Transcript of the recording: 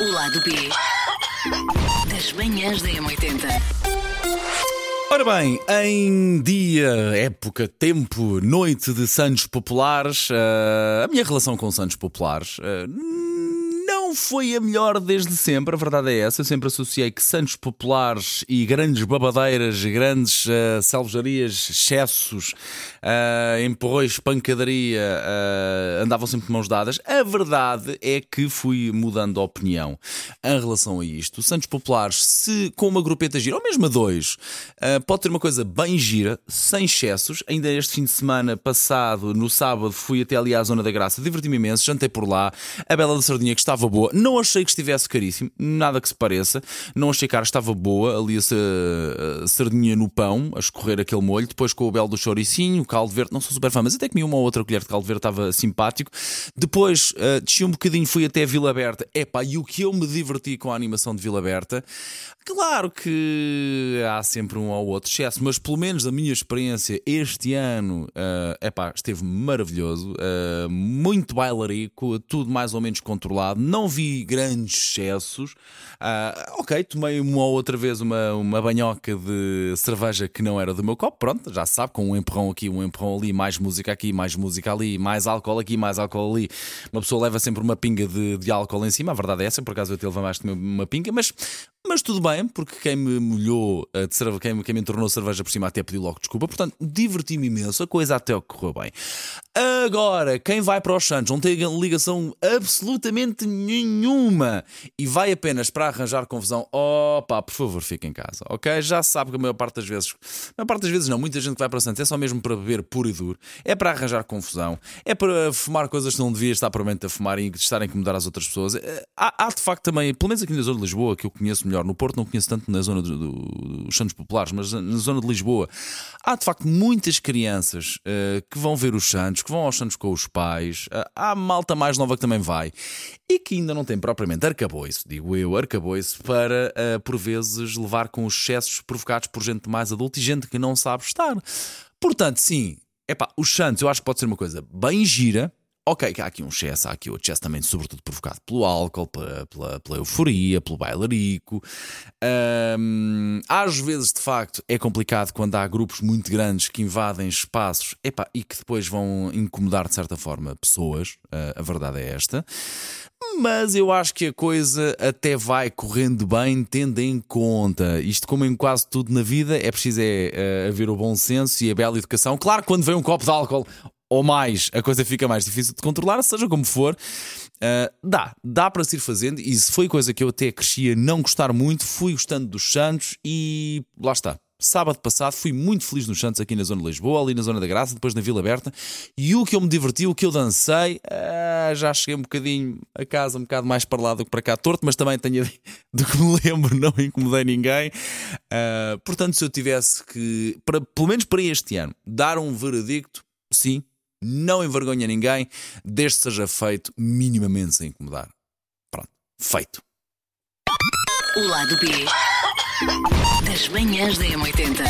O lado B das manhãs da M80. Ora bem, em dia, época, tempo, noite de Santos Populares, eh, a minha relação com Santos Populares eh, não foi a melhor desde sempre, a verdade é essa. Eu sempre associei que Santos Populares e grandes babadeiras, grandes uh, selvejarias, excessos, uh, empurrões, pancadaria uh, andavam sempre de mãos dadas. A verdade é que fui mudando a opinião em relação a isto. Santos Populares, se com uma grupeta gira, ou mesmo a dois, uh, pode ter uma coisa bem gira, sem excessos. Ainda este fim de semana passado, no sábado, fui até ali à Zona da Graça, diverti-me imenso, jantei por lá, a Bela da Sardinha que estava boa. Não achei que estivesse caríssimo, nada que se pareça. Não achei caro, estava boa. Ali a, a sardinha no pão, a escorrer aquele molho. Depois com o belo do choricinho, o caldo verde. Não sou super fã, mas até comi uma ou outra colher de caldo verde, estava simpático. Depois uh, desci um bocadinho, fui até Vila Berta. Epá, e o que eu me diverti com a animação de Vila Berta. Claro que há sempre um ou outro excesso, mas pelo menos a minha experiência este ano uh, epá, esteve maravilhoso, uh, muito bailarico, tudo mais ou menos controlado, não vi grandes excessos. Uh, ok, tomei uma ou outra vez uma, uma banhoca de cerveja que não era do meu copo, pronto, já se sabe, com um empurrão aqui, um empurrão ali, mais música aqui, mais música ali, mais álcool aqui, mais álcool ali. Uma pessoa leva sempre uma pinga de, de álcool em cima, a verdade é essa, por acaso eu te levo mais de uma pinga, mas mas tudo bem, porque quem me molhou, de cerveja, quem, me entornou cerveja por cima até pediu logo desculpa. Portanto, diverti-me imenso, a coisa até correu bem. Agora, quem vai para os Santos não tem ligação absolutamente nenhuma e vai apenas para arranjar confusão, opa, por favor, fique em casa, ok? Já sabe que a maior parte das vezes, a maior parte das vezes não, muita gente que vai para Santos é só mesmo para beber puro e duro, é para arranjar confusão, é para fumar coisas que não devia estar provavelmente a fumar e estar a incomodar as outras pessoas. Eh, há, há de facto também, pelo menos aqui na zona de Lisboa, que eu conheço melhor. No Porto não conheço tanto na zona dos do, Santos Populares, mas na zona de Lisboa há de facto muitas crianças uh, que vão ver os Santos, que vão aos Santos com os pais. Uh, há malta mais nova que também vai e que ainda não tem propriamente arcabouço, digo eu, arcabouço, para uh, por vezes levar com os excessos provocados por gente mais adulta e gente que não sabe estar. Portanto, sim, epá, os Santos eu acho que pode ser uma coisa bem gira Ok, há aqui um excesso, há aqui outro excesso também, sobretudo provocado pelo álcool, pela, pela, pela euforia, pelo bailarico. Um, às vezes, de facto, é complicado quando há grupos muito grandes que invadem espaços e que depois vão incomodar, de certa forma, pessoas. Uh, a verdade é esta. Mas eu acho que a coisa até vai correndo bem, tendo em conta. Isto, como em quase tudo na vida, é preciso é, uh, haver o bom senso e a bela educação. Claro, quando vem um copo de álcool ou mais, a coisa fica mais difícil de controlar, seja como for. Uh, dá, dá para se ir fazendo, e se foi coisa que eu até crescia não gostar muito, fui gostando dos Santos e lá está. Sábado passado fui muito feliz nos Santos aqui na zona de Lisboa, ali na zona da Graça, depois na Vila Aberta. E o que eu me diverti, o que eu dancei, uh, já cheguei um bocadinho a casa, um bocado mais para lá do que para cá, torto, mas também tenho do que me lembro, não incomodei ninguém. Uh, portanto, se eu tivesse que, para, pelo menos para este ano, dar um veredicto, sim, não envergonha ninguém, desde que seja feito minimamente sem incomodar. Pronto, feito. O lado B das manhãs da M80.